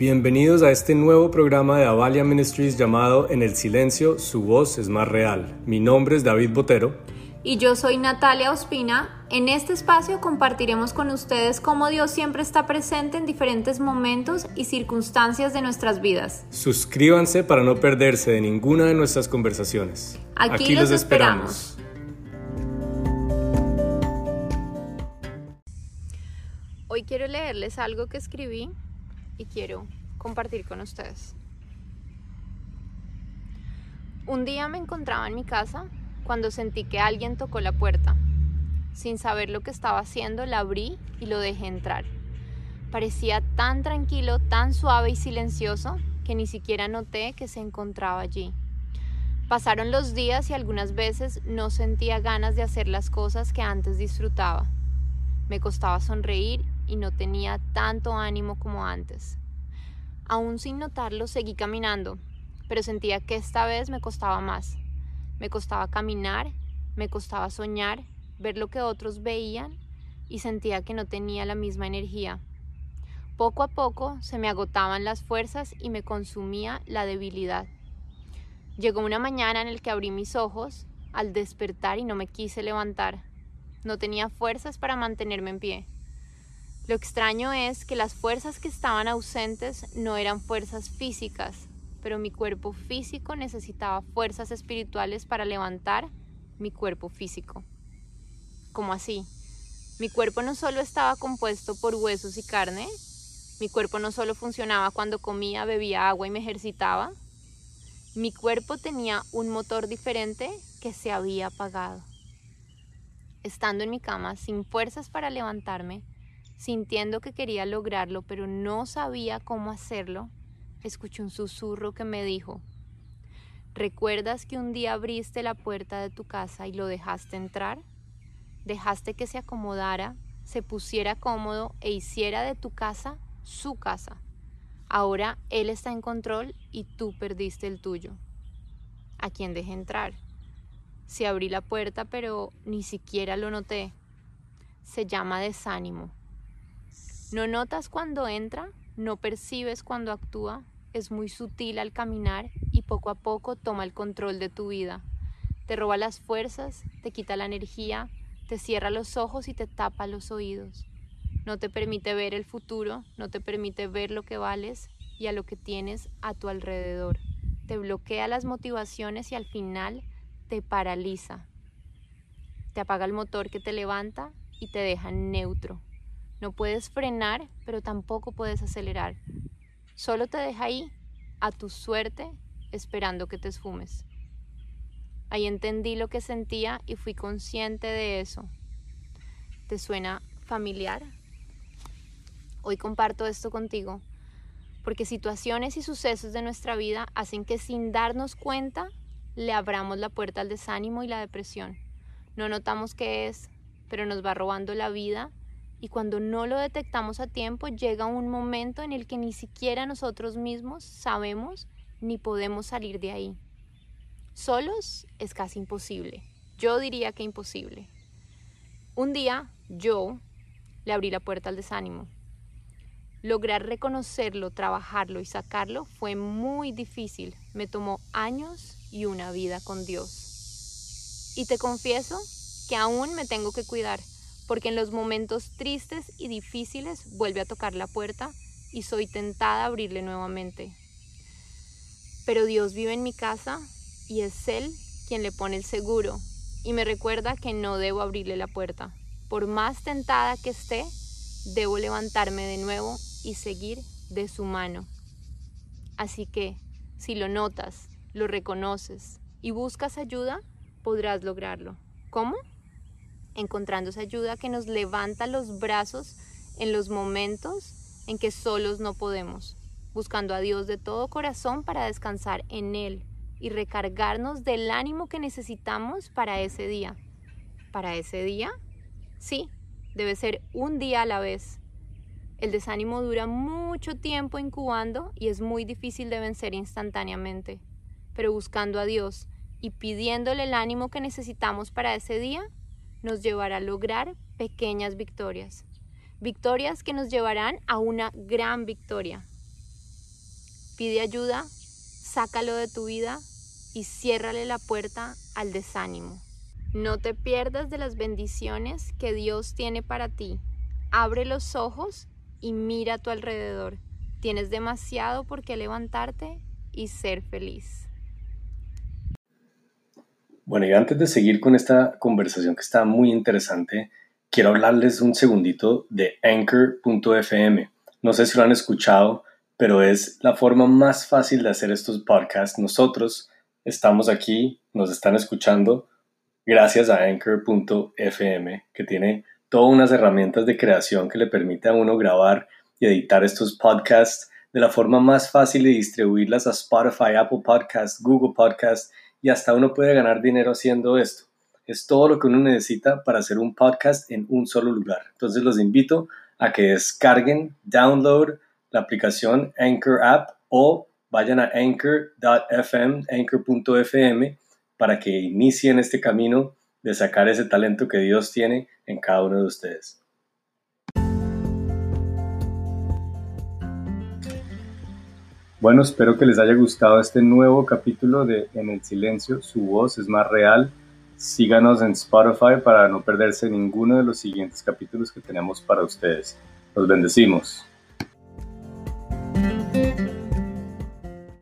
Bienvenidos a este nuevo programa de Avalia Ministries llamado En el silencio, su voz es más real. Mi nombre es David Botero. Y yo soy Natalia Ospina. En este espacio compartiremos con ustedes cómo Dios siempre está presente en diferentes momentos y circunstancias de nuestras vidas. Suscríbanse para no perderse de ninguna de nuestras conversaciones. Aquí, los, esperamos. Hoy quiero leerles algo que escribí y quiero compartir con ustedes. Un día me encontraba en mi casa cuando sentí que alguien tocó la puerta. Sin saber lo que estaba haciendo, la abrí y lo dejé entrar. Parecía tan tranquilo, tan suave y silencioso que ni siquiera noté que se encontraba allí. Pasaron los días y algunas veces no sentía ganas de hacer las cosas que antes disfrutaba. Me costaba sonreír y no tenía tanto ánimo como antes. Aún sin notarlo, seguí caminando, pero sentía que esta vez me costaba más. Me costaba caminar, me costaba soñar, ver lo que otros veían y sentía que no tenía la misma energía. Poco a poco se me agotaban las fuerzas y me consumía la debilidad. Llegó una mañana en la que abrí mis ojos al despertar y no me quise levantar. No tenía fuerzas para mantenerme en pie. Lo extraño es que las fuerzas que estaban ausentes no eran fuerzas físicas, pero mi cuerpo físico necesitaba fuerzas espirituales para levantar mi cuerpo físico. ¿Cómo así? Mi cuerpo no solo estaba compuesto por huesos y carne, mi cuerpo no solo funcionaba cuando comía, bebía agua y me ejercitaba, mi cuerpo tenía un motor diferente que se había apagado. Estando en mi cama sin fuerzas para levantarme, Sintiendo que quería lograrlo, pero no sabía cómo hacerlo, escuché un susurro que me dijo, ¿recuerdas que un día abriste la puerta de tu casa y lo dejaste entrar? Dejaste que se acomodara, se pusiera cómodo e hiciera de tu casa su casa. Ahora él está en control y tú perdiste el tuyo. ¿A quién dejé entrar? Si abrí la puerta pero ni siquiera lo noté. Se llama desánimo. No notas cuando entra, no percibes cuando actúa, es muy sutil al caminar y poco a poco toma el control de tu vida. Te roba las fuerzas, te quita la energía, te cierra los ojos y te tapa los oídos. No te permite ver el futuro, no te permite ver lo que vales y a lo que tienes a tu alrededor. Te bloquea las motivaciones y al final te paraliza. Te apaga el motor que te levanta y te deja neutro. No puedes frenar, pero tampoco puedes acelerar. Solo te deja ahí, a tu suerte, esperando que te esfumes. Ahí entendí lo que sentía y fui consciente de eso. ¿Te suena familiar? Hoy comparto esto contigo porque situaciones y sucesos de nuestra vida hacen que sin darnos cuenta le abramos la puerta al desánimo y la depresión. No notamos qué es, pero nos va robando la vida y cuando no lo detectamos a tiempo, llega un momento en el que ni siquiera nosotros mismos sabemos ni podemos salir de ahí. Solos es casi imposible. Yo diría que imposible. Un día yo le abrí la puerta al desánimo. Lograr reconocerlo, trabajarlo y sacarlo fue muy difícil. Me tomó años y una vida con Dios. Y te confieso que aún me tengo que cuidar porque en los momentos tristes y difíciles vuelve a tocar la puerta y soy tentada a abrirle nuevamente. Pero Dios vive en mi casa y es Él quien le pone el seguro y me recuerda que no debo abrirle la puerta. Por más tentada que esté, debo levantarme de nuevo y seguir de su mano. Así que, si lo notas, lo reconoces y buscas ayuda, podrás lograrlo. ¿Cómo? Encontrando esa ayuda que nos levanta los brazos en los momentos en que solos no podemos, buscando a Dios de todo corazón para descansar en Él y recargarnos del ánimo que necesitamos para ese día. ¿Para ese día? Sí, debe ser un día a la vez. El desánimo dura mucho tiempo incubando y es muy difícil de vencer instantáneamente, pero buscando a Dios y pidiéndole el ánimo que necesitamos para ese día, nos llevará a lograr pequeñas victorias. Victorias que nos llevarán a una gran victoria. pide ayuda, sácalo de tu vida y ciérrale la puerta al desánimo. No te pierdas de las bendiciones que Dios tiene para ti. Abre los ojos y mira a tu alrededor. Tienes demasiado por qué levantarte y ser feliz. Bueno, y antes de seguir con esta conversación que está muy interesante, quiero hablarles un segundito de anchor.fm. No sé si lo han escuchado, pero es la forma más fácil de hacer estos podcasts. Nosotros estamos aquí, nos están escuchando gracias a anchor.fm, que tiene todas unas herramientas de creación que le permite a uno grabar y editar estos podcasts de la forma más fácil y distribuirlas a Spotify, Apple Podcasts, Google Podcasts y hasta uno puede ganar dinero haciendo esto. Es todo lo que uno necesita para hacer un podcast en un solo lugar. Entonces los invito a que descarguen, download la aplicación Anchor App o vayan a anchor.fm, anchor.fm para que inicien este camino de sacar ese talento que Dios tiene en cada uno de ustedes. Bueno, espero que les haya gustado este nuevo capítulo de En el Silencio, su voz es más real. Síganos en Spotify para no perderse ninguno de los siguientes capítulos que tenemos para ustedes. Los bendecimos.